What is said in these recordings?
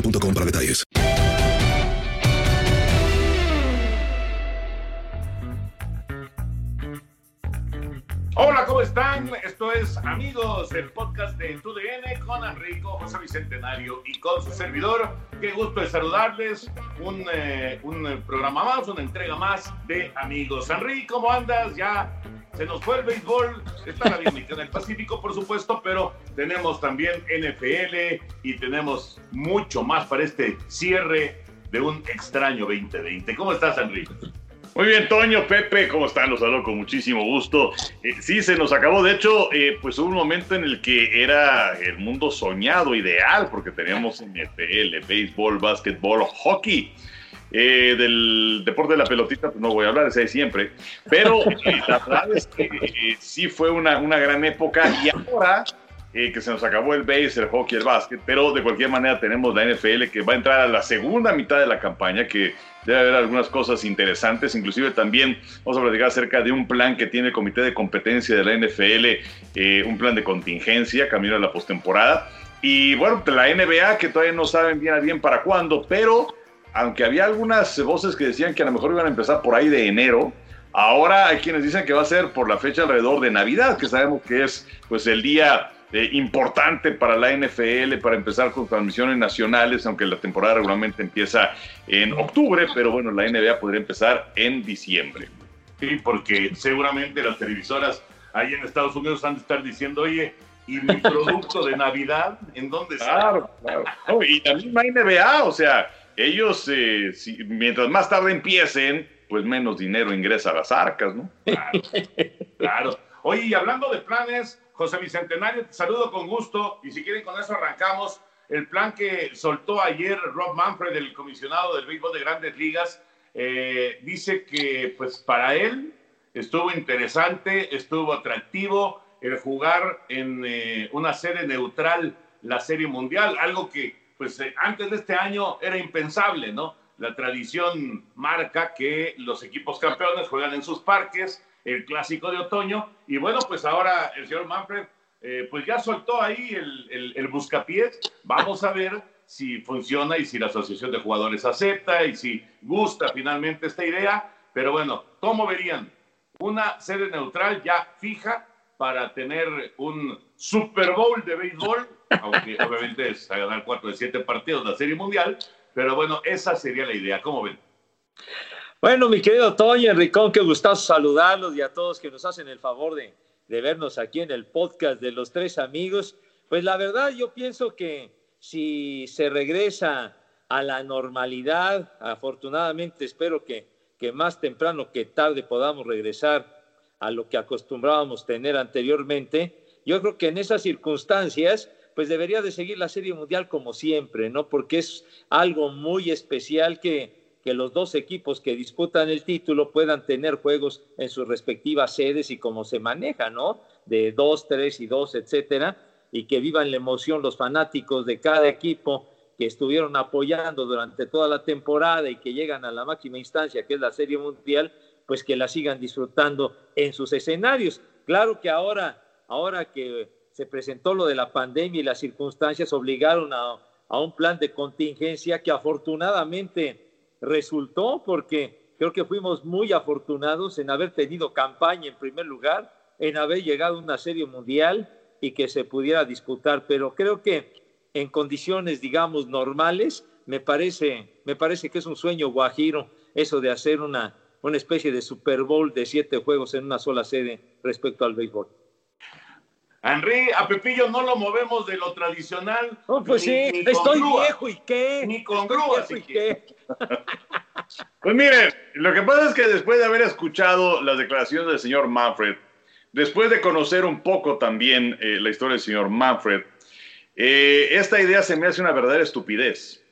boostmobile.com para detalles. Amigos, el podcast de TUDN con Enrico, José Bicentenario y con su servidor. Qué gusto de saludarles. Un, eh, un programa más, una entrega más de Amigos. Enrico, ¿cómo andas? Ya se nos fue el béisbol. Está la dinámica en el Pacífico, por supuesto, pero tenemos también NFL y tenemos mucho más para este cierre de un extraño 2020. ¿Cómo estás, Enrico? Muy bien, Toño, Pepe, ¿cómo están? Los saludo con muchísimo gusto. Eh, sí, se nos acabó. De hecho, eh, pues hubo un momento en el que era el mundo soñado, ideal, porque teníamos NFL, béisbol, básquetbol, hockey. Eh, del deporte de la pelotita, pues no voy a hablar, ese de siempre. Pero eh, la verdad es que eh, sí fue una, una gran época y ahora que se nos acabó el base, el hockey, el básquet, pero de cualquier manera tenemos la NFL que va a entrar a la segunda mitad de la campaña, que debe haber algunas cosas interesantes, inclusive también vamos a platicar acerca de un plan que tiene el comité de competencia de la NFL, eh, un plan de contingencia, camino a la postemporada. Y bueno, la NBA que todavía no saben bien para cuándo, pero aunque había algunas voces que decían que a lo mejor iban a empezar por ahí de enero, ahora hay quienes dicen que va a ser por la fecha alrededor de Navidad, que sabemos que es pues el día eh, importante para la NFL para empezar con transmisiones nacionales, aunque la temporada regularmente empieza en octubre, pero bueno, la NBA podría empezar en diciembre. Sí, porque seguramente las televisoras ahí en Estados Unidos han de estar diciendo, oye, ¿y mi producto de Navidad en dónde está? Claro, claro. No, y la misma NBA, o sea, ellos, eh, si- mientras más tarde empiecen, pues menos dinero ingresa a las arcas, ¿no? Claro, claro. Oye, y hablando de planes, José Bicentenario, te saludo con gusto y si quieren con eso arrancamos. El plan que soltó ayer Rob Manfred, el comisionado del béisbol de grandes ligas, eh, dice que pues para él estuvo interesante, estuvo atractivo el jugar en eh, una sede neutral, la Serie Mundial, algo que pues eh, antes de este año era impensable, ¿no? La tradición marca que los equipos campeones juegan en sus parques, el clásico de otoño, y bueno, pues ahora el señor Manfred eh, pues ya soltó ahí el, el, el buscapiés. Vamos a ver si funciona y si la asociación de jugadores acepta y si gusta finalmente esta idea. Pero bueno, ¿cómo verían? Una sede neutral ya fija para tener un Super Bowl de béisbol, aunque obviamente es a ganar cuatro de siete partidos la Serie Mundial, pero bueno, esa sería la idea. ¿Cómo ven? Bueno, mi querido Toño, Enricón, qué gustazo saludarlos y a todos que nos hacen el favor de, de vernos aquí en el podcast de los tres amigos. Pues la verdad, yo pienso que si se regresa a la normalidad, afortunadamente espero que, que más temprano que tarde podamos regresar a lo que acostumbrábamos tener anteriormente. Yo creo que en esas circunstancias, pues debería de seguir la Serie Mundial como siempre, ¿no? Porque es algo muy especial que, que los dos equipos que disputan el título puedan tener juegos en sus respectivas sedes y cómo se maneja, ¿no? De dos, tres y dos, etcétera, y que vivan la emoción los fanáticos de cada equipo que estuvieron apoyando durante toda la temporada y que llegan a la máxima instancia, que es la Serie Mundial, pues que la sigan disfrutando en sus escenarios. Claro que ahora, ahora que se presentó lo de la pandemia y las circunstancias obligaron a, a un plan de contingencia que afortunadamente resultó porque creo que fuimos muy afortunados en haber tenido campaña en primer lugar, en haber llegado a una serie mundial y que se pudiera disputar, pero creo que en condiciones, digamos, normales, me parece, me parece que es un sueño guajiro eso de hacer una, una especie de Super Bowl de siete juegos en una sola sede respecto al béisbol. Henry, a Pepillo no lo movemos de lo tradicional. Oh, pues sí, estoy viejo y qué. Ni con grúa, y qué. Pues miren, lo que pasa es que después de haber escuchado las declaraciones del señor Manfred, después de conocer un poco también eh, la historia del señor Manfred, eh, esta idea se me hace una verdadera estupidez.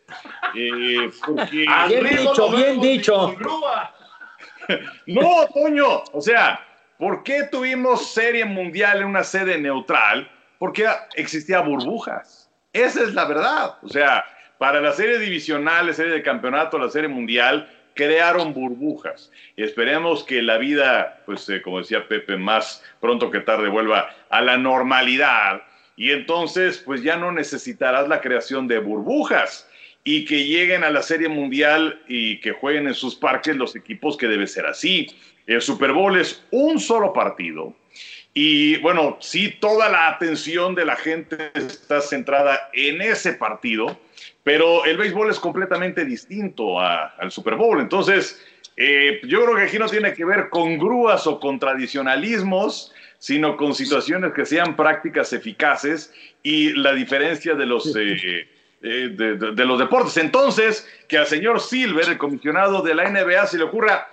Eh, porque... bien dicho, bien dicho. no, Toño, o sea, ¿por qué tuvimos serie mundial en una sede neutral? Porque existía burbujas. Esa es la verdad. O sea, para la serie divisional, la serie de campeonato, la serie mundial, crearon burbujas. Y esperemos que la vida, pues eh, como decía Pepe, más pronto que tarde vuelva a la normalidad. Y entonces, pues ya no necesitarás la creación de burbujas y que lleguen a la Serie Mundial y que jueguen en sus parques los equipos que debe ser así. El Super Bowl es un solo partido. Y bueno, sí, toda la atención de la gente está centrada en ese partido, pero el béisbol es completamente distinto al Super Bowl. Entonces, eh, yo creo que aquí no tiene que ver con grúas o con tradicionalismos, sino con situaciones que sean prácticas eficaces y la diferencia de los, eh, eh, de, los deportes. Entonces, que al señor Silver, el comisionado de la NBA, se le ocurra,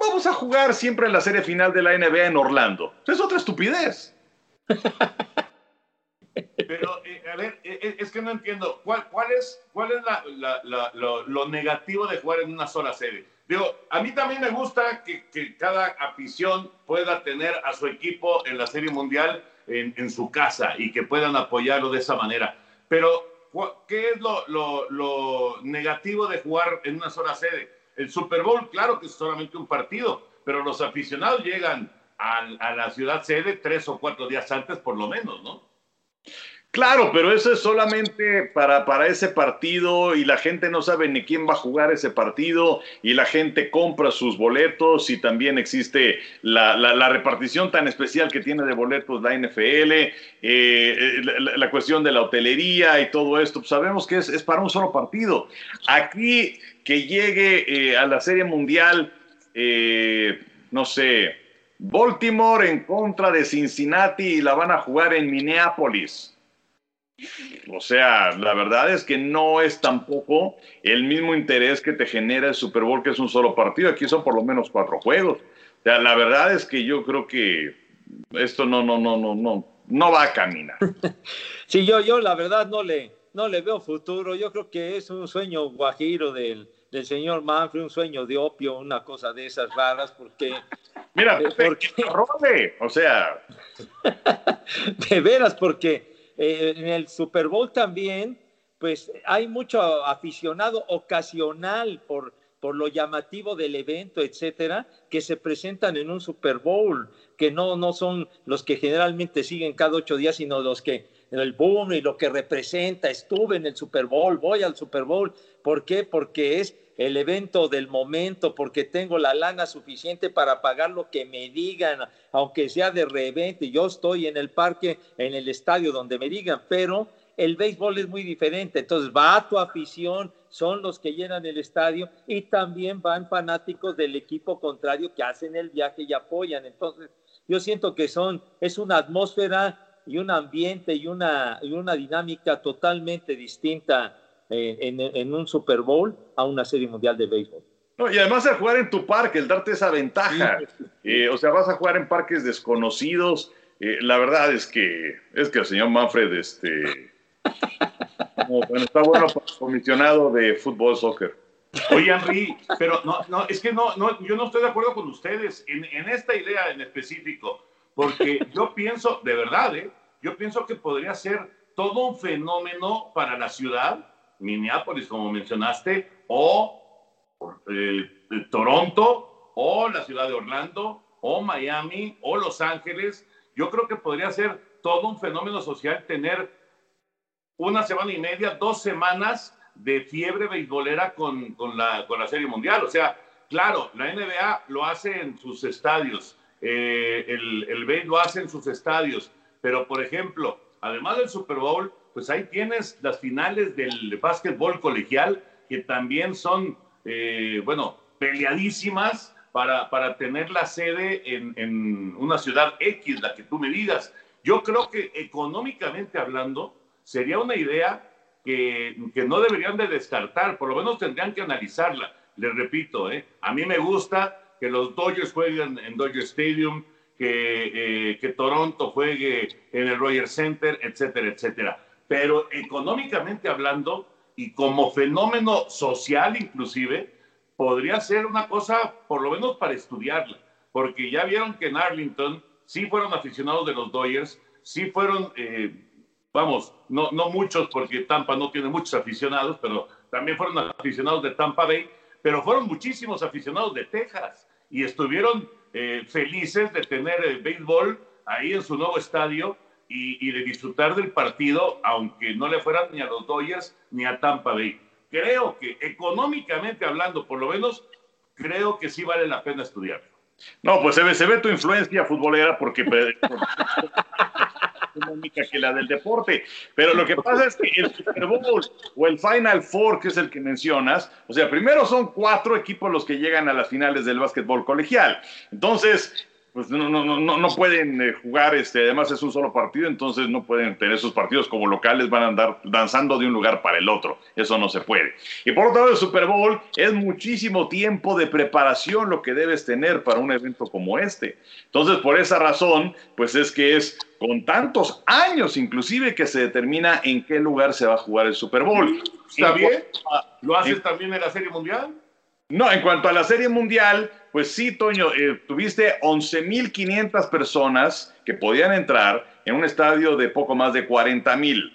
vamos a jugar siempre en la serie final de la NBA en Orlando. Es otra estupidez. Pero, eh, a ver, es que no entiendo, ¿cuál, cuál es, cuál es lo, lo negativo de jugar en una sola serie? Digo, a mí también me gusta que, cada afición pueda tener a su equipo en la Serie Mundial en, su casa y que puedan apoyarlo de esa manera. Pero, ¿qué es lo, negativo de jugar en una sola sede? El Super Bowl, claro que es solamente un partido, pero los aficionados llegan a, la ciudad sede tres o cuatro días antes por lo menos, ¿no? Claro, pero eso es solamente para, para, ese partido y la gente no sabe ni quién va a jugar ese partido y la gente compra sus boletos y también existe la, la, repartición tan especial que tiene de boletos la NFL, eh, la, cuestión de la hotelería y todo esto. Pues sabemos que es, es, para un solo partido. Aquí que llegue eh, a la Serie Mundial, eh, no sé, Baltimore en contra de Cincinnati y la van a jugar en Minneapolis o sea, la verdad es que no es tampoco el mismo interés que te genera el Super Bowl, que es un solo partido. Aquí son por lo menos cuatro juegos. O sea, la verdad es que yo creo que esto no, no, no, no, no, no va a caminar. Sí, yo, yo la verdad no le, no le veo futuro. Yo creo que es un sueño guajiro del, del señor Manfred, un sueño de opio, una cosa de esas raras, porque... Mira, eh, porque, o sea... de veras, porque eh, en el Super Bowl también, pues hay mucho aficionado ocasional por, por lo llamativo del evento, etcétera, que se presentan en un Super Bowl, que no, no son los que generalmente siguen cada ocho días, sino los que en el boom y lo que representa, estuve en el Super Bowl, voy al Super Bowl. ¿Por qué? Porque es el evento del momento, porque tengo la lana suficiente para pagar lo que me digan, aunque sea de revente. Yo estoy en el parque, en el estadio donde me digan, pero el béisbol es muy diferente. Entonces va tu afición, son los que llenan el estadio y también van fanáticos del equipo contrario que hacen el viaje y apoyan. Entonces yo siento que son, es una atmósfera y un ambiente y una, y una dinámica totalmente distinta en, un Super Bowl a una serie mundial de béisbol. No, y además de jugar en tu parque, el darte esa ventaja. Eh, o sea, vas a jugar en parques desconocidos. eh, la verdad es que es que el señor Manfred, este, bueno, está bueno para el comisionado de fútbol, soccer. Oye, Henry, pero no, no, es que no, no, yo no estoy de acuerdo con ustedes en, en esta idea en específico, porque yo pienso, de verdad, ¿eh? yo pienso que podría ser todo un fenómeno para la ciudad, Minneapolis, como mencionaste, o eh, Toronto, o la ciudad de Orlando, o Miami, o Los Ángeles. Yo creo que podría ser todo un fenómeno social tener una semana y media, dos semanas de fiebre beisbolera con, con, la, con la Serie Mundial. O sea, claro, la NBA lo hace en sus estadios, eh, el, el lo hace en sus estadios, pero por ejemplo, además del Super Bowl, pues ahí tienes las finales del básquetbol colegial, que también son, eh, bueno, peleadísimas para, para tener la sede en, en, una ciudad X, la que tú me digas. Yo creo que económicamente hablando, sería una idea que, que no deberían de descartar, por lo menos tendrían que analizarla. Les repito, ¿eh? a mí me gusta que los Dodgers jueguen en Dodger Stadium, que, eh, que Toronto juegue en el Roger Center, etcétera, etcétera. Pero económicamente hablando y como fenómeno social inclusive, podría ser una cosa, por lo menos para estudiarla, porque ya vieron que en Arlington sí fueron aficionados de los Dodgers, sí fueron, eh, vamos, no, no muchos, porque Tampa no tiene muchos aficionados, pero también fueron aficionados de Tampa Bay, pero fueron muchísimos aficionados de Texas y estuvieron eh, felices de tener el béisbol ahí en su nuevo estadio y, de disfrutar del partido, aunque no le fueran ni a los Dodgers ni a Tampa Bay. Creo que económicamente hablando, por lo menos, creo que sí vale la pena estudiarlo. No, pues se ve, se ve tu influencia futbolera porque económica que la del deporte. Pero lo que pasa es que el Super Bowl o el Final Four, que es el que mencionas, o sea, primero son cuatro equipos los que llegan a las finales del básquetbol colegial. Entonces, pues no, no, no, no pueden eh, jugar, este, además es un solo partido, entonces no pueden tener sus partidos como locales, van a andar danzando de un lugar para el otro, eso no se puede. Y por otro lado, el Super Bowl es muchísimo tiempo de preparación lo que debes tener para un evento como este. Entonces, por esa razón, pues es que es con tantos años inclusive que se determina en qué lugar se va a jugar el Super Bowl. ¿Está bien? ¿Lo haces también en la Serie Mundial? No, en cuanto a la Serie Mundial, pues sí, Toño, eh, tuviste 11.500 personas que podían entrar en un estadio de poco más de 40.000.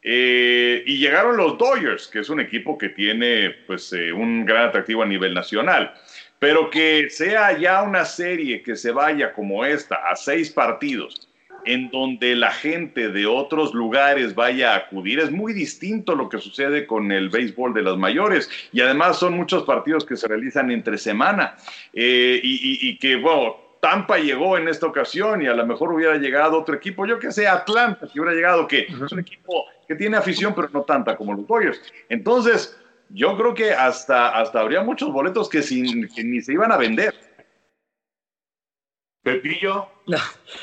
Eh, y llegaron los Dodgers, que es un equipo que tiene pues, eh, un gran atractivo a nivel nacional. Pero que sea ya una serie que se vaya como esta a seis partidos en donde la gente de otros lugares vaya a acudir. Es muy distinto lo que sucede con el béisbol de las mayores y además son muchos partidos que se realizan entre semana eh, y, y, y, que, bueno, Tampa llegó en esta ocasión y a lo mejor hubiera llegado otro equipo, yo que sé, Atlanta, que hubiera llegado, que uh -huh. es un equipo que tiene afición, pero no tanta como los Dodgers. Entonces, yo creo que hasta, hasta habría muchos boletos que, sin, que ni se iban a vender. Pepillo.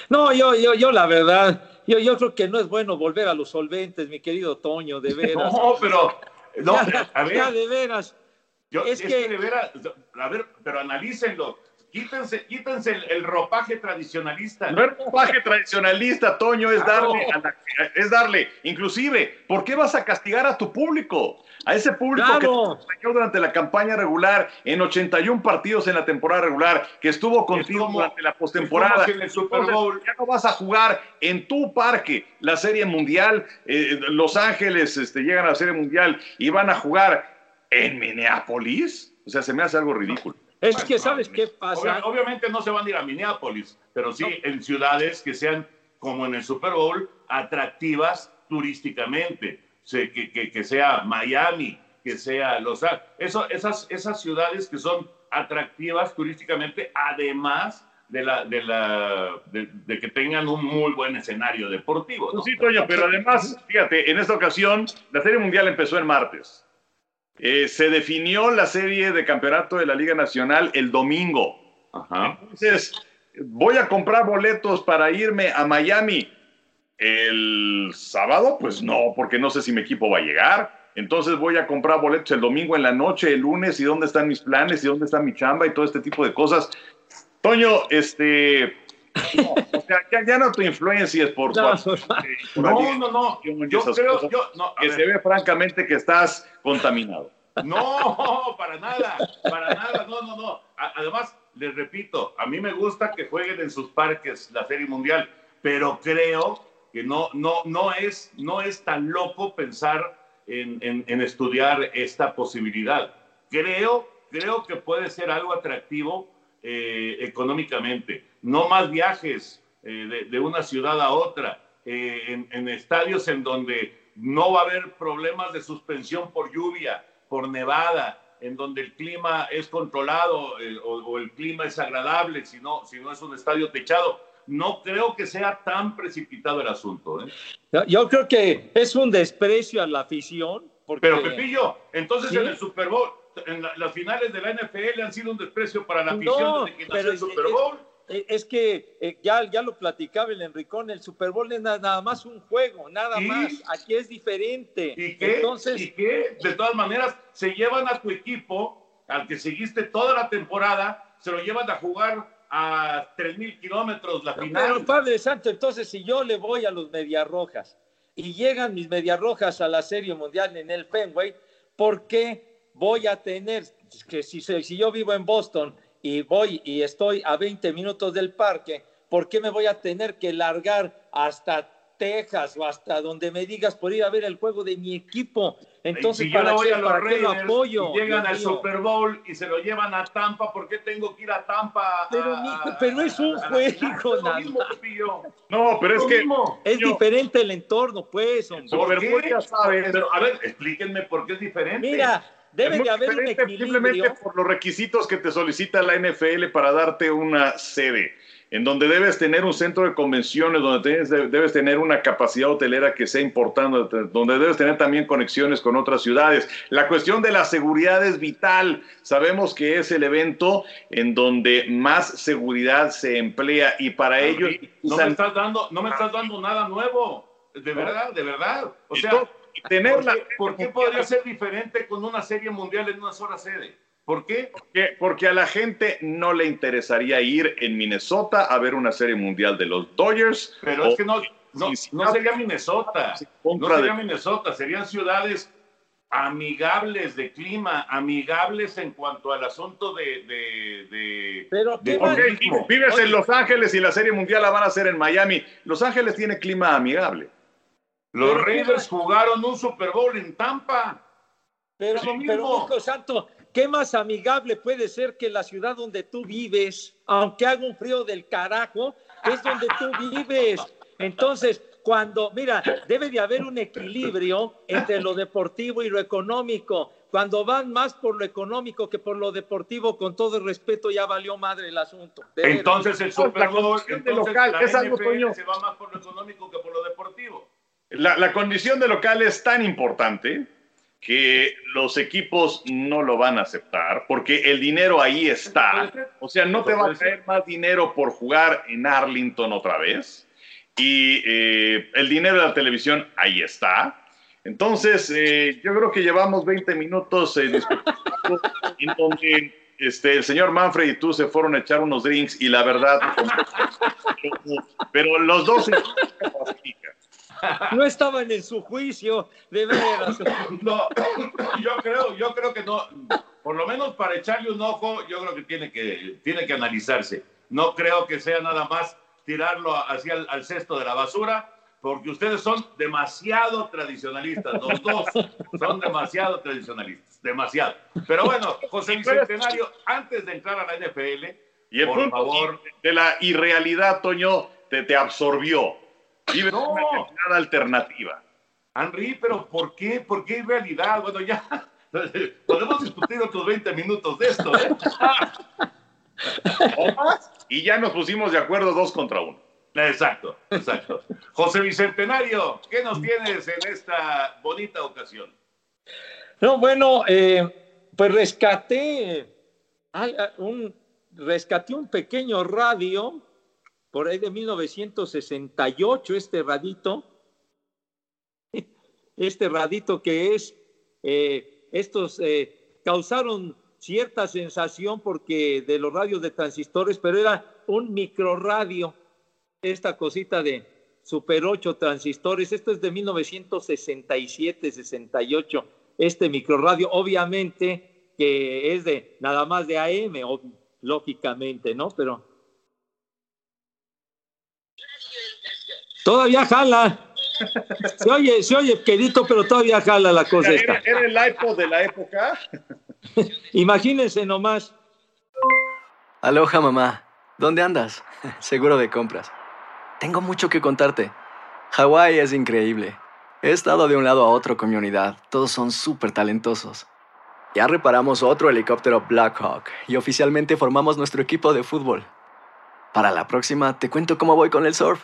No, yo, yo, yo la verdad, yo, yo creo que no es bueno volver a los solventes, mi querido Toño, de veras. No, pero, no, ya, a ver. Ya de veras. Yo, es, es que... que... de veras, a ver, pero analícenlo. Quítense, quítense el, el, ropaje tradicionalista. No es ropaje tradicionalista, Toño, es darle, a la, es darle. Inclusive, ¿por qué vas a castigar a tu público? A ese público claro. que te durante la campaña regular, en 81 partidos en la temporada regular, que estuvo contigo como, durante la postemporada. En el Super Bowl. Ya no vas a jugar en tu parque la Serie Mundial. Eh, Los Ángeles este, llegan a la Serie Mundial y van a jugar en Minneapolis. O sea, se me hace algo ridículo. Es bueno, que, ¿sabes qué pasa? Obviamente no se van a ir a Minneapolis, pero sí no. en ciudades que sean, como en el Super Bowl, atractivas turísticamente. Que, que, que sea Miami, que sea Los Ángeles. Eso, esas, esas ciudades que son atractivas turísticamente, además de, la, de, la, de, de, que tengan un muy buen escenario deportivo. ¿no? Sí, Toño, pero además, fíjate, en esta ocasión la Serie Mundial empezó el martes. Eh, se definió la serie de campeonato de la Liga Nacional el domingo. Ajá. Entonces, voy a comprar boletos para irme a Miami el sábado, pues no, porque no sé si mi equipo va a llegar. Entonces voy a comprar boletos el domingo en la noche, el lunes, y dónde están mis planes, y dónde está mi chamba y todo este tipo de cosas. Toño, este, o sea, ya, ya no tu influencias por No, por- No, no, no. y Yo creo, yo, no, que ver. se ve francamente que estás contaminado. No, para nada, para nada, no, no, no. A- Además, les repito, a mí me gusta que jueguen en sus parques la Serie Mundial, pero creo que no, no, no, es, no es tan loco pensar en, en- en estudiar esta posibilidad. Creo, creo que puede ser algo atractivo eh, económicamente. No más viajes eh, de, de una ciudad a otra, eh, en, en estadios en donde no va a haber problemas de suspensión por lluvia, por nevada, en donde el clima es controlado o, o el clima es agradable, si no, si no es un estadio techado. No creo que sea tan precipitado el asunto. ¿eh? Yo- creo que es un desprecio a la afición. Porque, Pero Pepillo, entonces ¿Sí? en el Super Bowl, en la- las finales de la NFL han sido un desprecio para la afición No, desde que nació el Super Bowl. Eh, Es que eh, ya, ya lo platicaba el Enricón, el Super Bowl es na- nada más un juego, nada ¿Y? más. Aquí es diferente. ¿Y qué? Entonces, ¿Y qué? De todas maneras, se llevan a tu equipo, al que seguiste toda la temporada, se lo llevan a jugar a 3.000 kilómetros la pero final. Padre Santo, entonces si yo le voy a los Medias Rojas y llegan mis Medias Rojas a la Serie Mundial en el Fenway, ¿por qué voy a tener, que si, si yo vivo en Boston y voy y estoy a 20 minutos del parque, ¿por qué me voy a tener que largar hasta Texas o hasta donde me digas por ir a ver el juego de mi equipo? Enentonces, si yo ¿para le voy qué, a los para qué lo Raiders apoyo? y llegan al? Super Bowl y se lo llevan a Tampa, ¿por qué tengo que ir a Tampa? Pero, a- mijo, pero es un juego? Es. No, pero es Lo que mismo. Es Yo- diferente el entorno, pues, hombre. ¿Por Super qué? Bowl ya sabes. Pero, a ver, explíquenme por qué es diferente. Mira, debe Es muy de haber un diferente equilibrio. Simplemente por los requisitos que te solicita la NFL para darte una sede, en donde debes tener un centro de convenciones, donde tienes- debes tener una capacidad hotelera que sea importante, donde debes tener también conexiones con otras ciudades. La cuestión de la seguridad es vital. Sabemos que es el evento en donde más seguridad se emplea y para Henry, no me estás dando, no me estás dando nada nuevo. De verdad, de verdad. O sea, to- y tener ¿por qué, por qué podría ser diferente con una serie mundial en una sola sede? ¿Por qué? Porque, porque a la gente no le interesaría ir en Minnesota a ver una serie mundial de los Dodgers. Pero es que no, no, sería Minnesota. No sería Minnesota. Serían ciudades amigables de clima, amigables en cuanto al asunto de... de, de Pero de vives Oye. en Los Ángeles y la serie mundial la van a hacer en Miami. Los Ángeles tiene clima amigable. Los Pero Raiders jugaron un Super Bowl en Tampa. Pero, lo pero, hijo santo, ¿qué más amigable puede ser que la ciudad donde tú vives, aunque haga un frío del carajo, es donde tú vives? Entonces, cuando, mira, debe de haber un equilibrio entre lo deportivo y lo económico. Cuando van más por lo económico que por lo deportivo, con todo el respeto, ya valió madre el asunto. De. Entonces el Super Bowl, entonces local, la es algo, NFL Toño. se va más por lo económico que por lo deportivo. La, la condición de local es tan importante que los equipos no lo van a aceptar porque el dinero ahí está. O sea, no te va a caer más dinero por jugar en Arlington otra vez. Y eh, el dinero de la televisión ahí está. Entonces, eh, yo creo que llevamos 20 minutos eh, en donde este, el señor Manfred y tú se fueron a echar unos drinks y la verdad, pero los dos se No estaban en su juicio, de veras. No, yo creo, yo creo que no, por lo menos para echarle un ojo, yo creo que tiene que, tiene que analizarse. No creo que sea nada más tirarlo hacia el al cesto de la basura, porque ustedes son demasiado tradicionalistas, los dos son demasiado tradicionalistas, demasiado. Pero bueno, José Bicentenario, antes de entrar a la NFL, Y el por punto favor, de la irrealidad, Toño, te, te absorbió. Vives No. una realidad alternativa. Henry, pero ¿por qué? ¿Por qué irrealidad? Bueno, ya podemos discutir otros 20 minutos de esto, ¿eh? O más, y ya nos pusimos de acuerdo dos contra uno. Exacto, exacto. José Bicentenario, ¿qué nos tienes en esta bonita ocasión? No, bueno, eh, pues rescaté al- a- un, rescaté un pequeño radio por ahí de 1968, este radito, este radito que es, eh, estos eh, causaron cierta sensación porque de los radios de transistores, pero era un microradio, esta cosita de Super 8 transistores. Esto es de 1967-68, este microradio, obviamente que es de nada más de AM, lógicamente, ¿no? Pero todavía jala. Se oye, se oye quedito, pero todavía jala la cosa. ¿Era, esta. era el iPod de la época? Imagínense nomás. Aloha, mamá. ¿Dónde andas? Seguro de compras. Tengo mucho que contarte. Hawái es increíble. He estado de un lado a otro con mi unidad. Todos son súper talentosos. Ya reparamos otro helicóptero Blackhawk y oficialmente formamos nuestro equipo de fútbol. Para la próxima te cuento cómo voy con el surf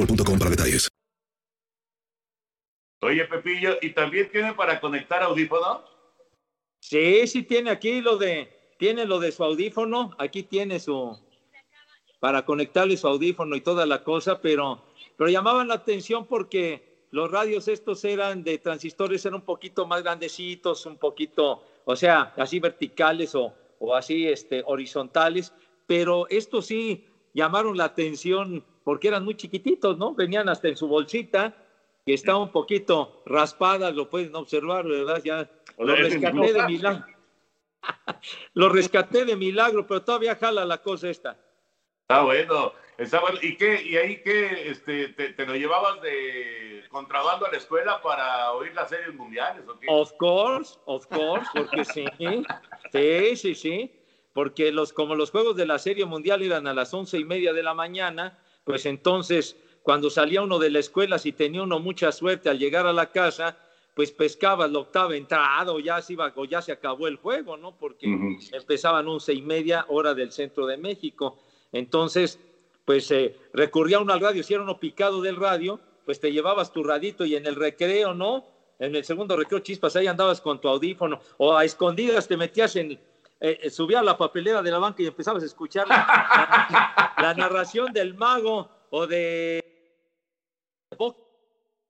boostmobile.com para detalles. Oye, Pepillo, ¿y también tiene para conectar audífono? Sí, sí tiene aquí lo de, tiene lo de su audífono, aquí tiene su, para conectarle su audífono y toda la cosa, pero, pero llamaban la atención porque los radios estos eran de transistores, eran un poquito más grandecitos, un poquito, o sea, así verticales o, o así este, horizontales, pero estos sí llamaron la atención porque eran muy chiquititos, ¿no? Venían hasta en su bolsita, que estaba un poquito raspada, lo pueden observar, ¿verdad? Ya lo rescaté de milagro. lo rescaté de milagro, pero todavía jala la cosa esta. Está bueno, está bueno. ¿Y qué? ¿Y ahí qué? Este, te, te lo llevabas de contrabando a la escuela para oír las series mundiales o qué? Of course, of course, porque sí, sí, sí, sí, porque los, como los juegos de la serie mundial eran a las once y media de la mañana, pues entonces cuando salía uno de la escuela, si tenía uno mucha suerte al llegar a la casa, pues pescaba la octava entrada o ya se iba, o ya se acabó el juego, ¿no? Porque empezaban once y media hora del centro de México. Entonces, pues eh, recurría uno al radio, si era uno picado del radio, pues te llevabas tu radito y en el recreo, ¿no? En el segundo recreo, chispas, ahí andabas con tu audífono, o a escondidas te metías en, eh, eh, subía a la papelera de la banca y empezabas a escuchar la, la narración del mago o de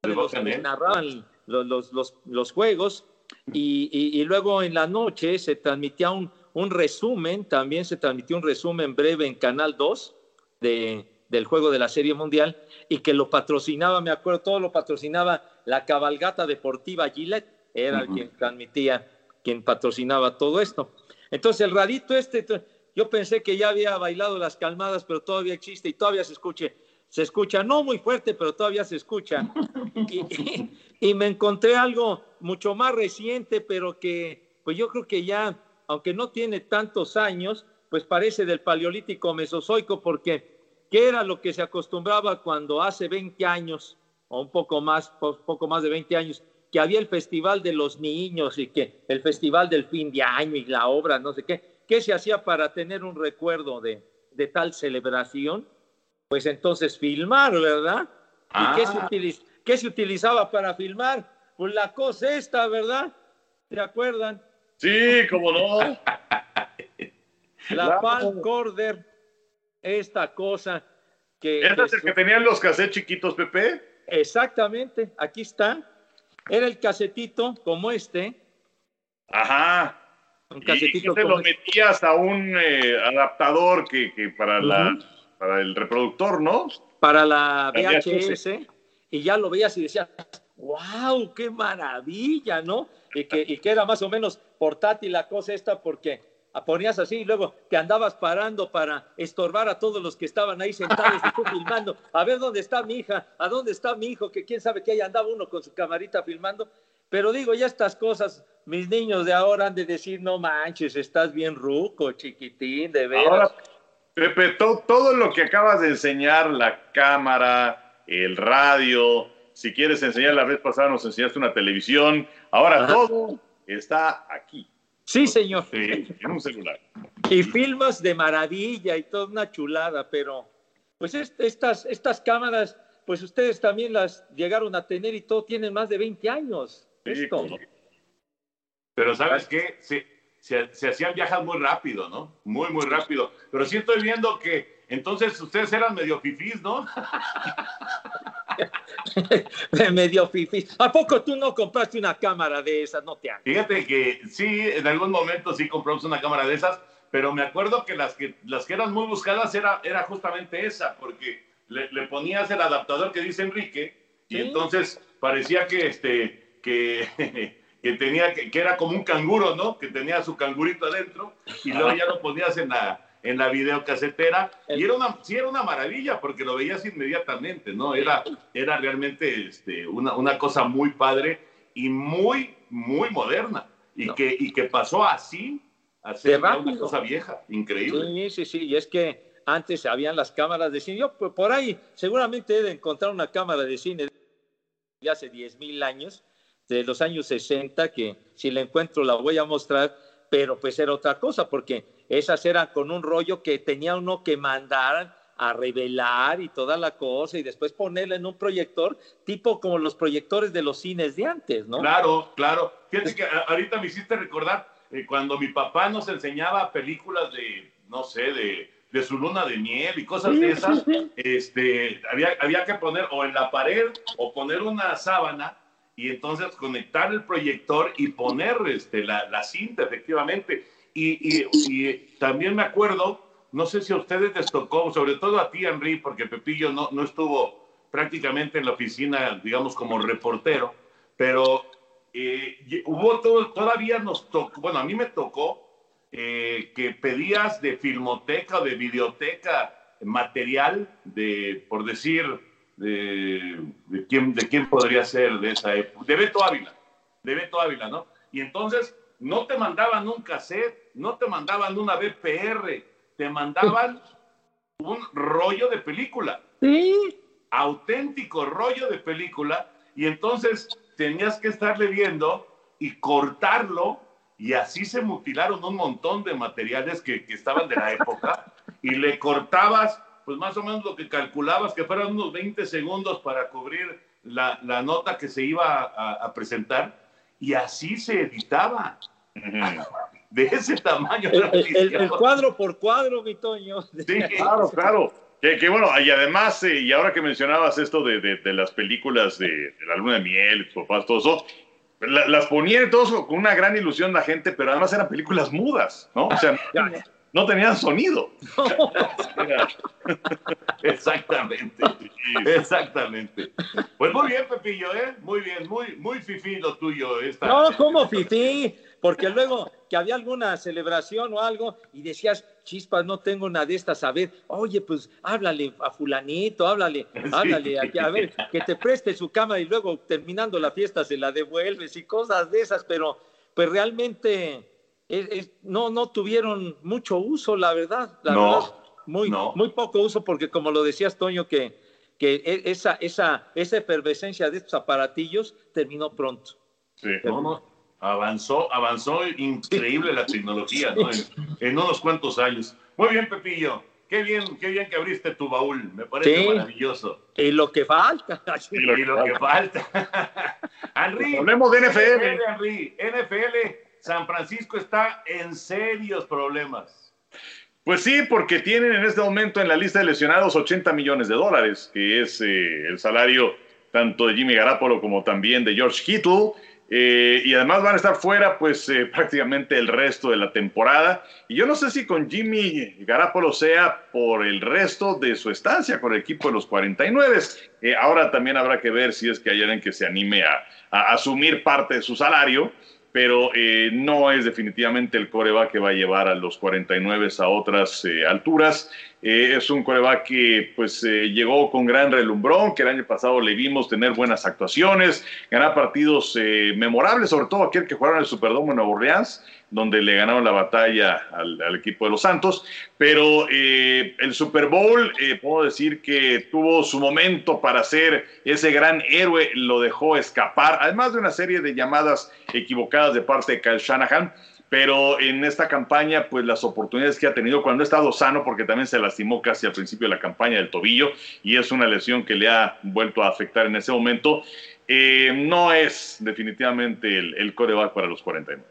de los que narraban los, los, los, los juegos y, y- y luego en la noche se transmitía un, un resumen, también se transmitió un resumen breve en Canal 2 de, del juego de la Serie Mundial y que lo patrocinaba, me acuerdo, todo lo patrocinaba la cabalgata deportiva Gillette, era Ujú. quien transmitía, quien patrocinaba todo esto. Entonces el radito este, yo pensé que ya había bailado las calmadas, pero todavía existe y todavía se escuche, se escucha, no muy fuerte, pero todavía se escucha. Y, y- me encontré algo mucho más reciente, pero que pues yo creo que ya, aunque no tiene tantos años, pues parece del paleolítico mesozoico, porque ¿qué era lo que se acostumbraba cuando hace 20 años, o un poco más, po- poco más de 20 años, que había el Festival de los Niños y que el Festival del fin de año y la obra, no sé qué, ¿qué se hacía para tener un recuerdo de, de tal celebración? Pues entonces filmar, ¿verdad? ¿Y qué se, qué se utilizaba para filmar? Pues la cosa esta, ¿verdad? ¿Se acuerdan? Sí, cómo no. La Palcorder, esta cosa que... ¿Este es el que tenían los cassettes chiquitos, Pepe? Exactamente, aquí está. Era el casetito como este. Ajá. Un casetito y te lo este. metías a un eh, adaptador que, que para, la, para el reproductor, ¿no? Para la VHS. Y ya lo veías y decías, wow, qué maravilla, ¿no? Y que, y que era más o menos portátil la cosa esta porque ponías así y luego te andabas parando para estorbar a todos los que estaban ahí sentados y tú filmando, a ver dónde está mi hija, a dónde está mi hijo, que quién sabe que ahí andaba uno con su camarita filmando. Pero digo, ya estas cosas, mis niños de ahora han de decir, no manches, estás bien ruco, chiquitín, de veras. Ahora, Pepe, todo lo que acabas de enseñar, la cámara, el radio, si quieres enseñar la vez pasada nos enseñaste una televisión, ahora todo está aquí. Sí, señor. Sí, en un celular. Y filmas de maravilla y toda una chulada, pero pues estas, estas cámaras, pues ustedes también las llegaron a tener y todo tienen más de 20 años. esto. Pero ¿sabes qué? Se, se, hacían viajes muy rápido, ¿no? Muy, muy rápido. Pero sí estoy viendo que entonces ustedes eran medio fifís, ¿no? medio fifi. ¿A poco tú no compraste una cámara de esas? No te hagas. Fíjate que sí, en algún momento sí compramos una cámara de esas, pero me acuerdo que las que, las que eran muy buscadas era, era justamente esa, porque le, ponías el adaptador que dice Enrique y entonces parecía que, este, que, que tenía, que, que era como un canguro, ¿no? Que tenía su cangurito adentro y luego ya lo ponías en la en la videocasetera. Y era una, sí era una maravilla porque lo veías inmediatamente, ¿no? Era, era realmente este, una, una cosa muy padre y muy, muy moderna. Y, que, y que pasó así a ser una cosa vieja, increíble. Sí, sí, sí, y es que antes habían las cámaras de cine, yo por ahí seguramente he de encontrar una cámara de cine de hace 10 mil años, de los años 60, que si la encuentro la voy a mostrar, pero pues era otra cosa, porque esas eran con un rollo que tenía uno que mandar a revelar y toda la cosa y después ponerla en un proyector, tipo como los proyectores de los cines de antes, ¿no? Claro, claro. Fíjate que ahorita me hiciste recordar eh, cuando mi papá nos enseñaba películas de, no sé, de, de su luna de miel y cosas de esas, este, había, había que poner o en la pared o poner una sábana y entonces conectar el proyector y poner este, la, la cinta, efectivamente. Y, también me acuerdo, no sé si a ustedes les tocó, sobre todo a ti, Henry, porque Pepillo no, no estuvo prácticamente en la oficina, digamos, como reportero, pero eh, hubo todo, todavía nos tocó, bueno, a mí me tocó eh, que pedías de filmoteca o de videoteca material de, por decir, de, de, quién, de quién podría ser de esa época, de Beto Ávila, de Beto Ávila, ¿no? Y entonces no te mandaban un cassette, no te mandaban una BPR, te mandaban un rollo de película. Sí. Auténtico rollo de película. Y entonces tenías que estarle viendo y cortarlo. Y así se mutilaron un montón de materiales que, estaban de la época. y le cortabas, pues más o menos lo que calculabas, que fueran unos 20 segundos para cubrir la, nota que se iba a presentar. Y así se editaba de ese tamaño. El, cuadro por cuadro, mi Toño. Sí, claro, claro. Que, bueno, y además, eh, y ahora que mencionabas esto de, de, las películas de, la luna de miel, papás, todo eso, las ponían todos con una gran ilusión la gente, pero además eran películas mudas, ¿no? O sea, no tenían sonido. exactamente, exactamente. Pues muy bien, Pepillo, ¿eh? Muy bien, muy, muy fifí lo tuyo. Esta... No, ¿cómo fifí? porque luego que había alguna celebración o algo y decías, chispas, no tengo una de estas, a ver, oye, pues háblale a fulanito, háblale, háblale, a, ver, que te preste su cámara y luego terminando la fiesta se la devuelves y cosas de esas, pero pues realmente no, no tuvieron mucho uso, la verdad, la verdad, muy, muy poco uso, porque como lo decías, Toño, que, que e, esa, esa, esa efervescencia de estos aparatillos terminó pronto. Sí, no, avanzó, avanzó increíble la tecnología, ¿no? En, unos cuantos años. Muy bien, Pepillo. qué bien, qué bien que abriste tu baúl. Me parece maravilloso. Y lo que falta. Y lo, que, falta. Henry, Hablemos de NFL. Henry, NFL, San Francisco está en serios problemas. Pues sí, porque tienen en este momento en la lista de lesionados 80 millones de dólares, que es eh, el salario tanto de Jimmy Garapolo como también de George Kittle. Eh, y además van a estar fuera pues eh, prácticamente el resto de la temporada. Y yo no sé si con Jimmy Garapolo sea por el resto de su estancia con el equipo de los 49. ahora también habrá que ver si es que hay alguien que se anime a asumir parte de su salario pero eh, no es definitivamente el coreback que va a llevar a los 49 a otras eh, alturas. Eh, es un coreback que pues llegó con gran relumbrón, que el año pasado le vimos tener buenas actuaciones, ganar partidos memorables, sobre todo aquel que jugaron el Superdome en Nueva Orleans donde le ganaron la batalla al, equipo de los Santos. Pero eh, el Super Bowl, eh, puedo decir que tuvo su momento para ser ese gran héroe, lo dejó escapar, además de una serie de llamadas equivocadas de parte de Kyle Shanahan. Pero en esta campaña, pues las oportunidades que ha tenido cuando ha estado sano, porque también se lastimó casi al principio de la campaña del tobillo y es una lesión que le ha vuelto a afectar en ese momento, eh, no es definitivamente el, el coreback para los 49.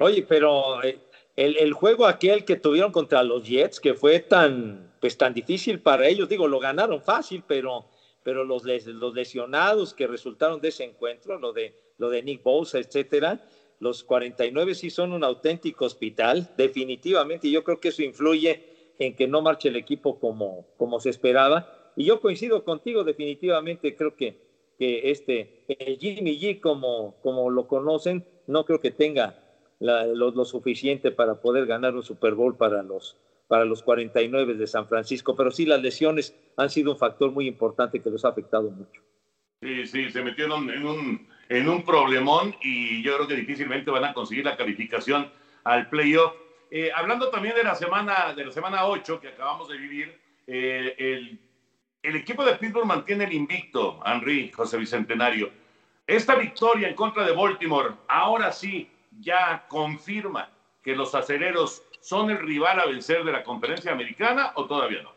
Oye, pero eh, el, juego aquel que tuvieron contra los Jets, que fue tan, pues, tan difícil para ellos, digo, lo ganaron fácil, pero, pero los, los lesionados que resultaron de ese encuentro, lo de, lo de Nick Bosa, etcétera, los 49 sí son un auténtico hospital, definitivamente, y yo creo que eso influye en que no marche el equipo como, como se esperaba. Y yo coincido contigo, definitivamente, creo que, que este, el Jimmy G, como, como lo conocen, no creo que tenga lo, suficiente para poder ganar un Super Bowl para los, para los 49 de San Francisco, pero sí las lesiones han sido un factor muy importante que los ha afectado mucho. Sí, sí, se metieron en un, en un problemón y yo creo que difícilmente van a conseguir la calificación al playoff. Eh, hablando también de la semana de la semana 8 que acabamos de vivir, eh, el, el, equipo de Pittsburgh mantiene el invicto, Henry, José Bicentenario. Esta victoria en contra de Baltimore, ahora sí, ya confirma que los aceleros son el rival a vencer de la conferencia americana o todavía no?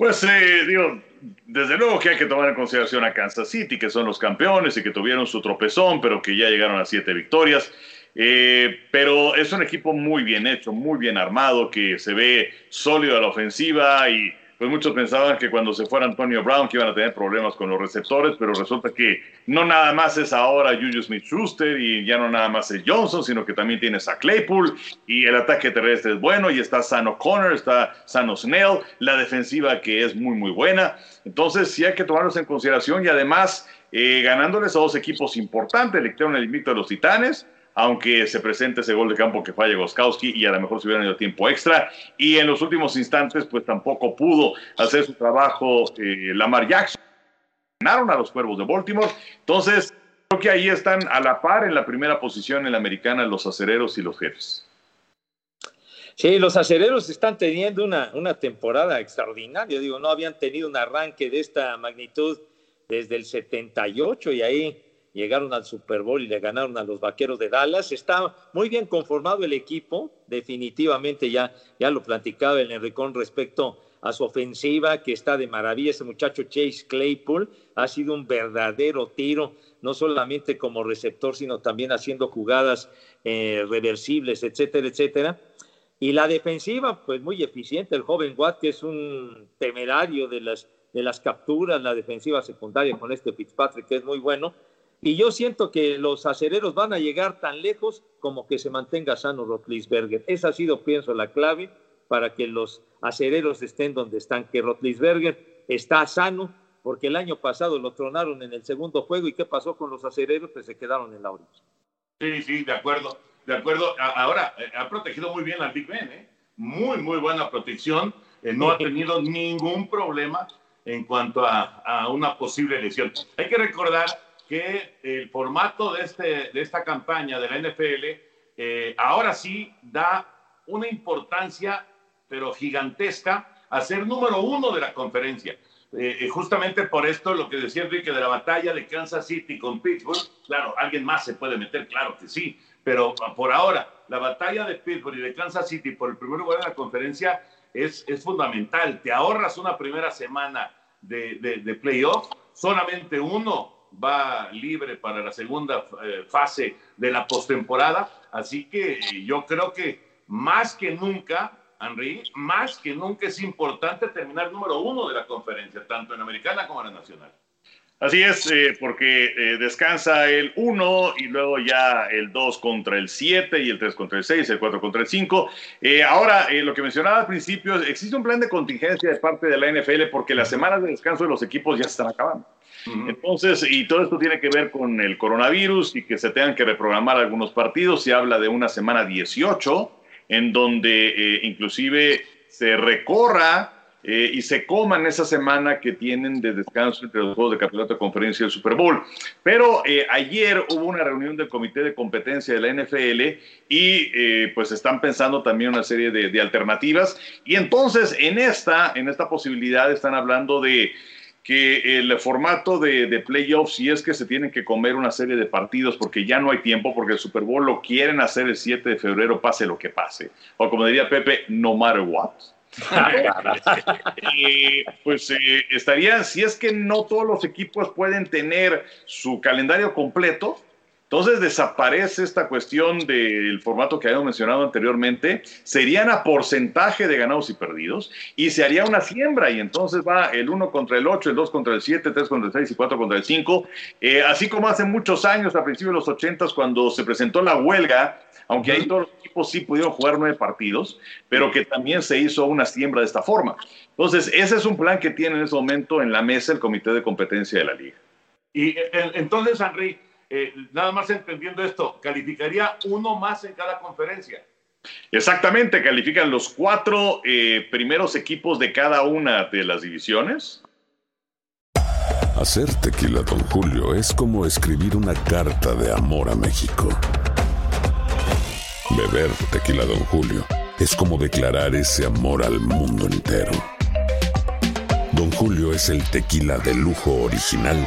Pues eh, digo, desde luego que hay que tomar en consideración a Kansas City, que son los campeones y que tuvieron su tropezón, pero que ya llegaron a siete victorias. Eh, pero es un equipo muy bien hecho, muy bien armado, que se ve sólido a la ofensiva y pues muchos pensaban que cuando se fuera Antonio Brown que iban a tener problemas con los receptores, pero resulta que no nada más es ahora Juju Smith-Schuster y ya no nada más es Johnson, sino que también tienes a Claypool y el ataque terrestre es bueno y está Sano Connor, está Sano Snell, la defensiva que es muy muy buena. Entonces sí hay que tomarlos en consideración y además eh, ganándoles a dos equipos importantes, le quitaron el invicto de los Titanes, aunque se presente ese gol de campo que falla Goskowski y a lo mejor se hubieran ido tiempo extra. Y en los últimos instantes, pues tampoco pudo hacer su trabajo eh, Lamar Jackson. Ganaron a los Cuervos de Baltimore. Entonces, creo que ahí están a la par en la primera posición en la americana los acereros y los jefes. Sí, los acereros están teniendo una, una temporada extraordinaria. Digo, no habían tenido un arranque de esta magnitud desde el 78 y ahí llegaron al Super Bowl y le ganaron a los Vaqueros de Dallas. Está muy bien conformado el equipo, definitivamente ya, ya lo platicaba el Enricón respecto a su ofensiva, que está de maravilla. Ese muchacho Chase Claypool ha sido un verdadero tiro, no solamente como receptor, sino también haciendo jugadas eh, reversibles, etcétera, etcétera. Y la defensiva, pues muy eficiente. El joven Watt, que es un temerario de las, de las capturas, la defensiva secundaria con este Fitzpatrick, que es muy bueno y yo siento que los acereros van a llegar tan lejos como que se mantenga sano Rotlisberger. Esa ha sido, pienso, la clave para que los acereros estén donde están, que Rotlisberger está sano, porque el año pasado lo tronaron en el segundo juego y ¿qué pasó con los acereros? Pues se quedaron en la orilla. Sí, sí, de acuerdo, de acuerdo. Ahora, eh, ha protegido muy bien al Big Ben, ¿eh? Muy, muy buena protección. Eh, no ha tenido ningún problema en cuanto a, a una posible lesión. Hay que recordar que el formato de, este, de esta campaña de la NFL eh, ahora sí da una importancia, pero gigantesca, a ser número uno de la conferencia. Eh, justamente por esto, lo que decía Enrique de la batalla de Kansas City con Pittsburgh, claro, alguien más se puede meter, claro que sí, Pero por ahora, la batalla de Pittsburgh y de Kansas City por el primer lugar en la conferencia es, es fundamental. Te ahorras una primera semana de, de, playoff, solamente uno va libre para la segunda eh, fase de la postemporada. Así que yo creo que más que nunca, Henry, más que nunca es importante terminar número uno de la conferencia, tanto en americana como en la nacional. Así es, eh, porque eh, descansa el 1 y luego ya el 2 contra el 7 y el 3 contra el 6, el 4 contra el 5. Eh, ahora, lo que mencionaba al principio, existe un plan de contingencia de parte de la NFL porque las semanas de descanso de los equipos ya se están acabando. Entonces, y todo esto tiene que ver con el coronavirus y que se tengan que reprogramar algunos partidos. Se habla de una semana 18 en donde inclusive se recorra eh, y se coman esa semana que tienen de descanso entre los juegos de campeonato de conferencia y el Super Bowl. Pero eh, ayer hubo una reunión del comité de competencia de la NFL y eh, pues están pensando también una serie de, alternativas. Y entonces en esta, en esta posibilidad están hablando de que el formato de, de, playoffs, si es que se tienen que comer una serie de partidos porque ya no hay tiempo, porque el Super Bowl lo quieren hacer el 7 de febrero, pase lo que pase. O como diría Pepe, no matter what. pues eh, estaría, si es que no todos los equipos pueden tener su calendario completo, entonces desaparece esta cuestión del formato que habíamos mencionado anteriormente, serían a porcentaje de ganados y perdidos y se haría una siembra y entonces va el 1 contra el 8, el 2 contra el 7, 3 contra el 6 y 4 contra el 5, eh, así como hace muchos años, a principios de los 80 cuando se presentó la huelga aunque ahí todos los equipos sí pudieron jugar nueve partidos, pero que también se hizo una siembra de esta forma. Entonces, ese es un plan que tiene en ese momento en la mesa el Comité de Competencia de la Liga. Y eh, entonces, Henry, eh, nada más entendiendo esto, calificaría uno más en cada conferencia. Exactamente, califican los cuatro eh, primeros equipos de cada una de las divisiones. Hacer tequila, don Julio, es como escribir una carta de amor a México. Beber tequila, don Julio, es como declarar ese amor al mundo entero. Don Julio es el tequila de lujo original,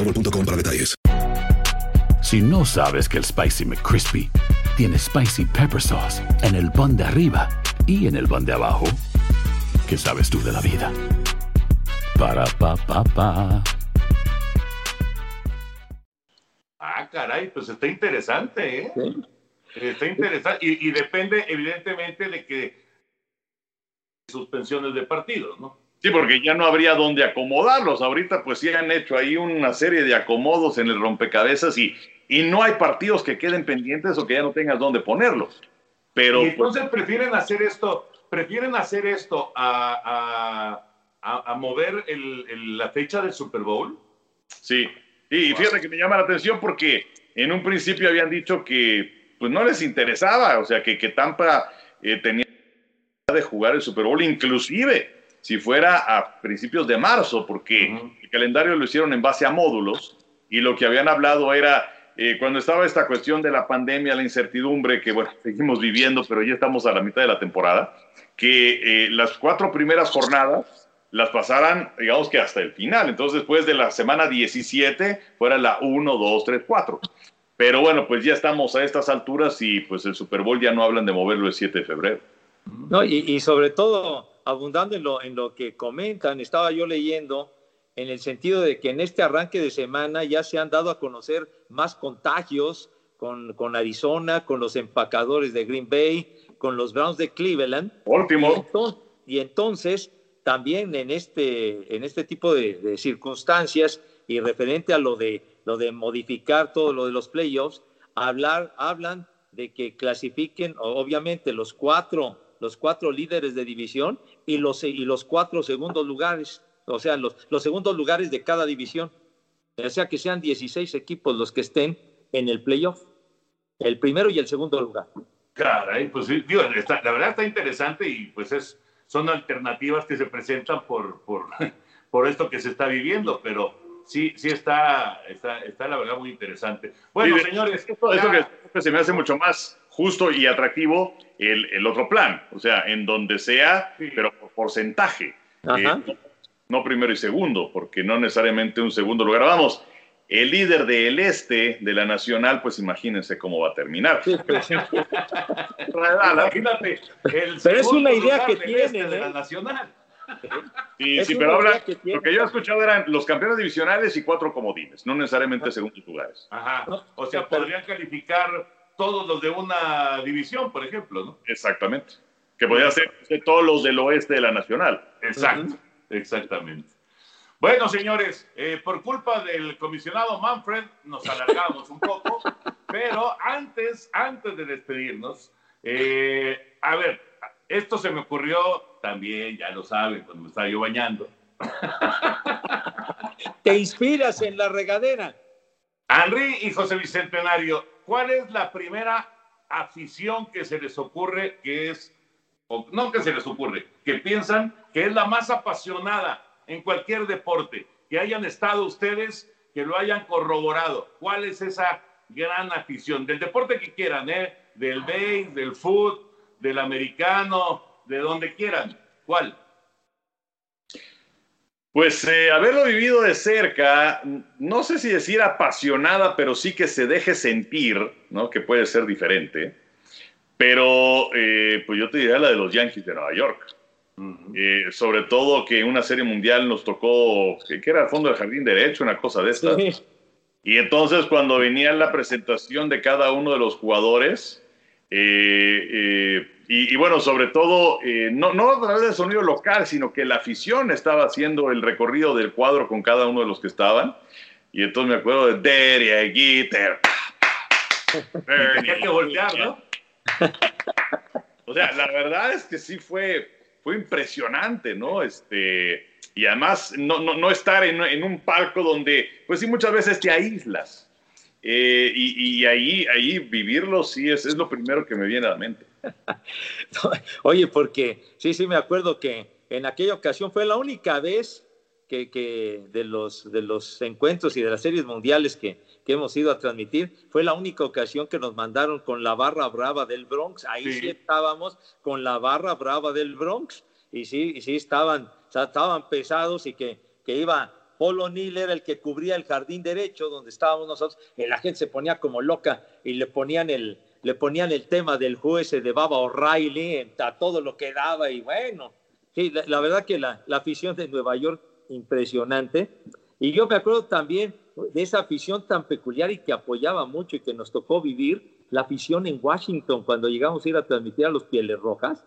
boostmobile para detalles. Si no sabes que el Spicy McCrispy tiene Spicy Pepper Sauce en el pan de arriba y en el pan de abajo, ¿qué sabes tú de la vida? Para, pa, pa, pa. Ah, caray, pues está interesante, ¿eh? Está interesante. Y, y depende, evidentemente, de que suspensiones de partidos, ¿no? Sí, porque ya no habría dónde acomodarlos. Ahorita pues sí han hecho ahí una serie de acomodos en el rompecabezas y, y no hay partidos que queden pendientes o que ya no tengas dónde ponerlos. Pero, y pues, entonces prefieren hacer esto, prefieren hacer esto a, a, a, mover el, la fecha del Super Bowl. Sí, y fíjate que me llama la atención porque en un principio habían dicho que pues no les interesaba, o sea que, que Tampa eh, tenía de jugar el Super Bowl, inclusive si fuera a principios de marzo, porque el calendario lo hicieron en base a módulos y lo que habían hablado era eh, cuando estaba esta cuestión de la pandemia, la incertidumbre que, bueno, seguimos viviendo, pero ya estamos a la mitad de la temporada, que eh, las cuatro primeras jornadas las pasaran, digamos que hasta el final. Entonces, después de la semana 17, fuera la 1, 2, 3, 4. Pero bueno, pues ya estamos a estas alturas y pues el Super Bowl ya no hablan de moverlo el 7 de febrero. No, y, y sobre todo, abundando en lo, en lo que comentan, estaba yo leyendo en el sentido de que en este arranque de semana ya se han dado a conocer más contagios con, con Arizona, con los empacadores de Green Bay, con los Browns de Cleveland. Último. Y entonces, y entonces también en este, en este tipo de, de, circunstancias y referente a lo de, lo de modificar todo lo de los playoffs, hablar, hablan de que clasifiquen obviamente los cuatro, los cuatro líderes de división y los, y los cuatro segundos lugares, o sea, los, los segundos lugares de cada división. O sea, que sean 16 equipos los que estén en el playoff, el primero y el segundo lugar. Caray, pues sí, digo, está, la verdad está interesante y pues es, son alternativas que se presentan por, por, por esto que se está viviendo, pero sí, sí está, está, está la verdad muy interesante. Bueno, Sí, señores, esto, esto que, que se me hace mucho más justo y atractivo el, el otro plan, o sea, en donde sea, pero por porcentaje, Ajá. Eh, no primero y segundo, porque no necesariamente un segundo lugar. Vamos, el líder del este de la nacional, pues imagínense cómo va a terminar. imagínate, el Pero es una idea que este tienen, de la ¿eh? nacional. Sí, Es sí, pero tiene. lo que yo he escuchado eran los campeones divisionales y cuatro comodines, no necesariamente segundos lugares. Ajá. O sea, podrían calificar todos los de una división, por ejemplo, ¿no? Exactamente. Que podría ser de todos los del oeste de la nacional. Exacto, exactamente. Bueno, señores, eh, por culpa del comisionado Manfred nos alargamos un poco, pero antes, antes de despedirnos, eh, a ver, esto se me ocurrió también, ya lo saben, cuando me estaba yo bañando. Te inspiras en la regadera. Henry y José Bicentenario, ¿cuál es la primera afición que se les ocurre que es, o no que se les ocurre, que piensan que es la más apasionada en cualquier deporte? Que hayan estado ustedes, que lo hayan corroborado. ¿Cuál es esa gran afición? Del deporte que quieran, ¿eh? Del base, del foot, del americano, de donde quieran. ¿Cuál? Pues eh, haberlo vivido de cerca, no sé si decir apasionada, pero sí que se deje sentir, ¿no? Que puede ser diferente. Pero eh, pues yo te diría la de los Yankees de Nueva York. Eh, sobre todo que una serie mundial nos tocó, que era el fondo del jardín derecho, una cosa de estas. Y entonces cuando venía la presentación de cada uno de los jugadores, eh, y, y bueno, sobre todo, eh, no, no a través del sonido local, sino que la afición estaba haciendo el recorrido del cuadro con cada uno de los que estaban. Y entonces me acuerdo de Derek Jeter. Tenía que voltear, ¿no? O sea, la verdad es que sí fue, fue impresionante, ¿no? Este, y además no, no, no estar en, en un palco donde, pues sí, muchas veces te aíslas. Eh, y, y ahí, ahí vivirlo sí es, es lo primero que me viene a la mente. Oye, porque sí, sí, me acuerdo que en aquella ocasión fue la única vez que, que de, los, de los encuentros y de las series mundiales que, que hemos ido a transmitir, fue la única ocasión que nos mandaron con la barra brava del Bronx. Ahí sí, estábamos con la barra brava del Bronx. Y sí, y sí estaban, estaban pesados y que, que iba Polo Neal era el que cubría el jardín derecho donde estábamos nosotros, y la gente se ponía como loca y le ponían el, le ponían el tema del juez de Baba O'Reilly a todo lo que daba y bueno, sí, la, la verdad que la, la, afición de Nueva York impresionante y yo me acuerdo también de esa afición tan peculiar y que apoyaba mucho y que nos tocó vivir la afición en Washington cuando llegamos a ir a transmitir a los Pieles Rojas.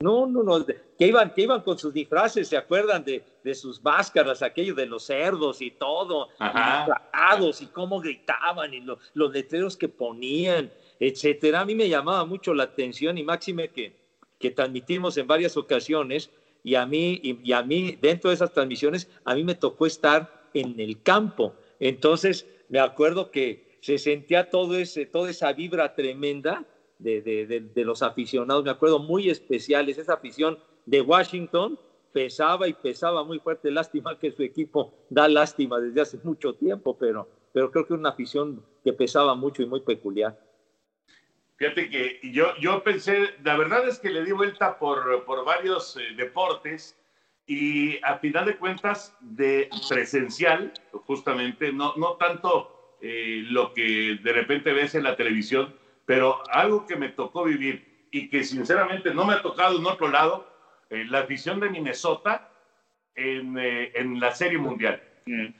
No, no, no, que iban, que iban con sus disfraces, ¿se acuerdan de, de sus máscaras, aquello de los cerdos y todo? Y, y cómo gritaban y lo, los letreros que ponían, etcétera. A mí me llamaba mucho la atención y máxime que, que transmitimos en varias ocasiones y a mí, y, a mí, dentro de esas transmisiones, a mí me tocó estar en el campo. Entonces, me acuerdo que se sentía todo ese, toda esa vibra tremenda de, de, de, de, los aficionados, me acuerdo, muy especiales. Esa afición de Washington pesaba y pesaba muy fuerte. Lástima que su equipo da lástima desde hace mucho tiempo, pero, pero creo que es una afición que pesaba mucho y muy peculiar. Fíjate que yo, yo pensé, la verdad es que le di vuelta por, por varios eh, deportes y a final de cuentas de presencial, justamente, no, no tanto eh, lo que de repente ves en la televisión, pero algo que me tocó vivir y que sinceramente no me ha tocado en otro lado, eh, la afición de Minnesota en, eh, en la Serie Mundial.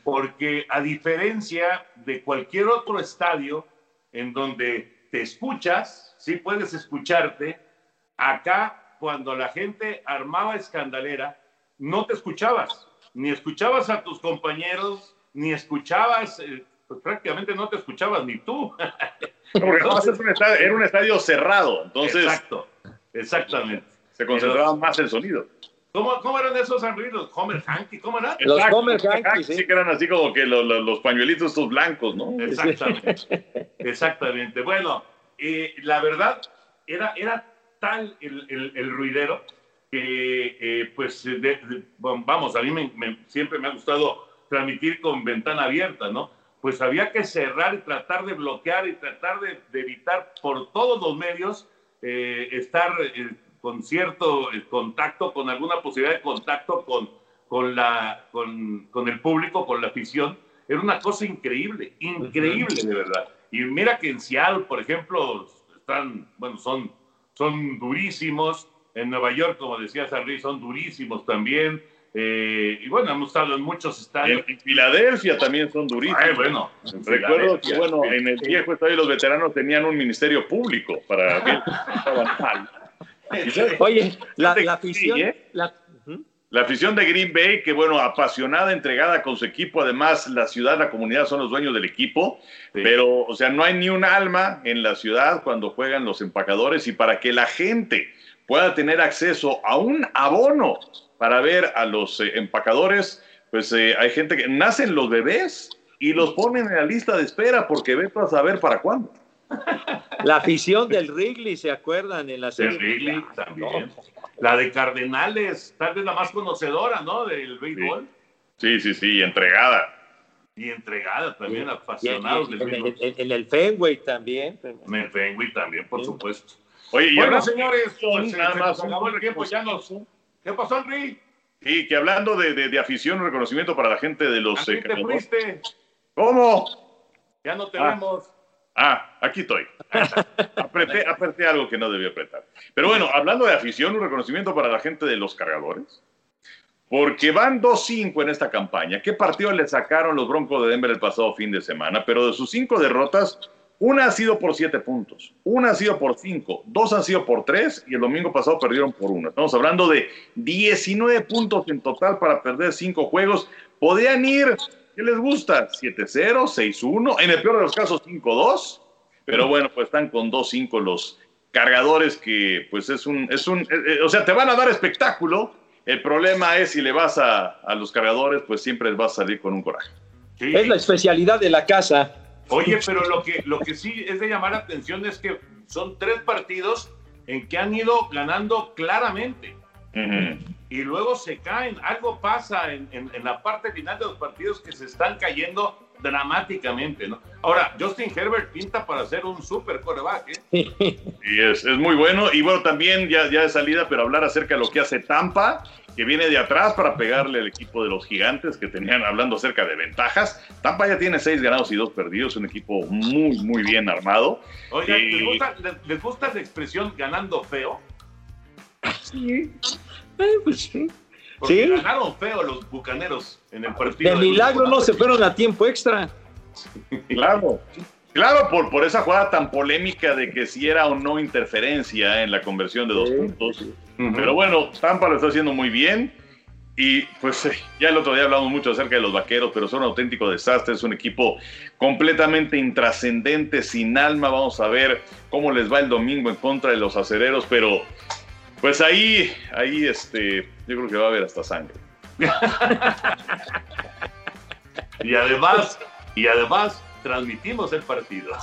Porque a diferencia de cualquier otro estadio en donde te escuchas, sí puedes escucharte, acá cuando la gente armaba escandalera, no te escuchabas, ni escuchabas a tus compañeros, ni escuchabas, eh, pues prácticamente no te escuchabas ni tú. Porque además es un estadio- era un estadio cerrado, entonces Exacto, exactamente. se concentraba más el sonido. ¿Cómo, cómo eran esos Henry, Homer Hanky? ¿Cómo eran? Exacto, sí. que eran así como que los, los- los pañuelitos estos blancos, ¿no? Exactamente. Exactamente. Bueno, eh, la verdad, era, era tal el, el- el ruidero que, eh, pues, de- de- vamos, a mí me- me- siempre me ha gustado transmitir con ventana abierta, ¿no? Pues había que cerrar y tratar de bloquear y tratar de, de evitar por todos los medios eh, estar eh, con cierto eh, contacto, con alguna posibilidad de contacto con, con, la, con, con el público, con la afición. Era una cosa increíble, increíble de verdad. Y mira que en Seattle, por ejemplo, están, bueno, son, son durísimos. En Nueva York, como decía Sarri, son durísimos también. Eh, y bueno, hemos estado en muchos estadios. En, Filadelfia también son durísimos. Ay, bueno, en Recuerdo que, bueno, en el viejo estadio los veteranos tenían un ministerio público para ver si estaban mal. Oye, la, la afición, ¿eh? la- La afición de Green Bay, que bueno, apasionada, entregada con su equipo, además la ciudad, la comunidad son los dueños del equipo, pero, o sea, no hay ni un alma en la ciudad cuando juegan los empacadores y para que la gente pueda tener acceso a un abono para ver a los eh, empacadores, pues eh, hay gente que nacen los bebés y los ponen en la lista de espera porque ve a saber para cuándo. La afición del Wrigley, ¿se acuerdan? En la De serie. Wrigley también. La de Cardenales, tal vez la más conocedora, ¿no? Del béisbol. Sí, sí, sí, entregada. Y entregada también, Y en, apasionados del en- béisbol. en- en el Fenway también. En el Fenway también, por supuesto. Oye, y bueno, hablando- señores, pues, nada se más acabó el tiempo, ya nos... ¿Qué pasó, Henry? Sí, que hablando de, de- de afición, un reconocimiento para la gente de los... Henry, eh, te fuiste, ¿Cómo? ya no te Ah. vemos. Ah, aquí estoy. apreté, apreté algo que no debía apretar. Pero bueno, hablando de afición, un reconocimiento para la gente de los cargadores. Porque van 2-5 en esta campaña. ¿Qué partido le sacaron los Broncos de Denver el pasado fin de semana? Pero de sus cinco derrotas, una ha sido por 7 puntos, una ha sido por 5, dos han sido por 3 y el domingo pasado perdieron por 1. Estamos hablando de 19 puntos en total para perder 5 juegos. Podrían ir, ¿qué les gusta? 7-0, 6-1, en el peor de los casos 5-2. Pero bueno, pues están con 2-5 los cargadores que pues es un, es un, eh, eh, o sea, te van a dar espectáculo. El problema es si le vas a, a los cargadores, pues siempre vas a salir con un coraje. Sí. Es la especialidad de la casa. Oye, pero lo que, lo que sí es de llamar la atención es que son tres partidos en que han ido ganando claramente y luego se caen. Algo pasa en, en- en la parte final de los partidos que se están cayendo dramáticamente, ¿no? Ahora, Justin Herbert pinta para ser un super coreback, ¿eh? Y es, es muy bueno. Y bueno, también ya, ya de salida, pero hablar acerca de lo que hace Tampa, que viene de atrás para pegarle al equipo de los gigantes que tenían hablando acerca de ventajas. Tampa ya tiene seis ganados y dos perdidos, un equipo muy, muy bien armado. Oigan, Y- ¿les gusta, les- les gusta la expresión ganando feo? Sí. Eh, pues sí. Porque Sí. ganaron feo los bucaneros en el partido. De milagro no se fueron a tiempo extra. Claro. Claro, por, por esa jugada tan polémica de que si era o no interferencia en la conversión de dos puntos. Pero bueno, Tampa lo está haciendo muy bien. Y pues eh, ya el otro día hablamos mucho acerca de los vaqueros, pero son un auténtico desastre. Es un equipo completamente intrascendente, sin alma. Vamos a ver cómo les va el domingo en contra de los acereros, pero pues ahí, ahí este, yo creo que va a haber hasta sangre. Y además, y además transmitimos el partido.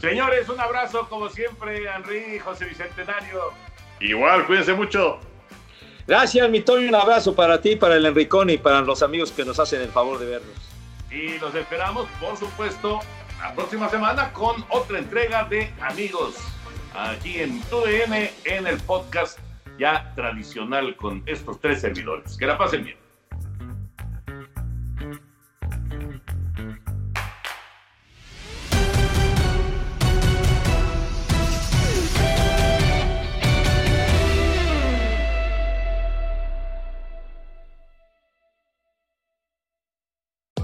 Señores, un abrazo como siempre, Henry, José Bicentenario. Igual, cuídense mucho. Gracias, mi Toño. Un abrazo para ti, para el Enricón y para los amigos que nos hacen el favor de vernos. Y los esperamos, por supuesto, la próxima semana con otra entrega de Amigos. Aquí en TUDN, en el podcast ya tradicional con estos tres servidores. Que la pasen bien.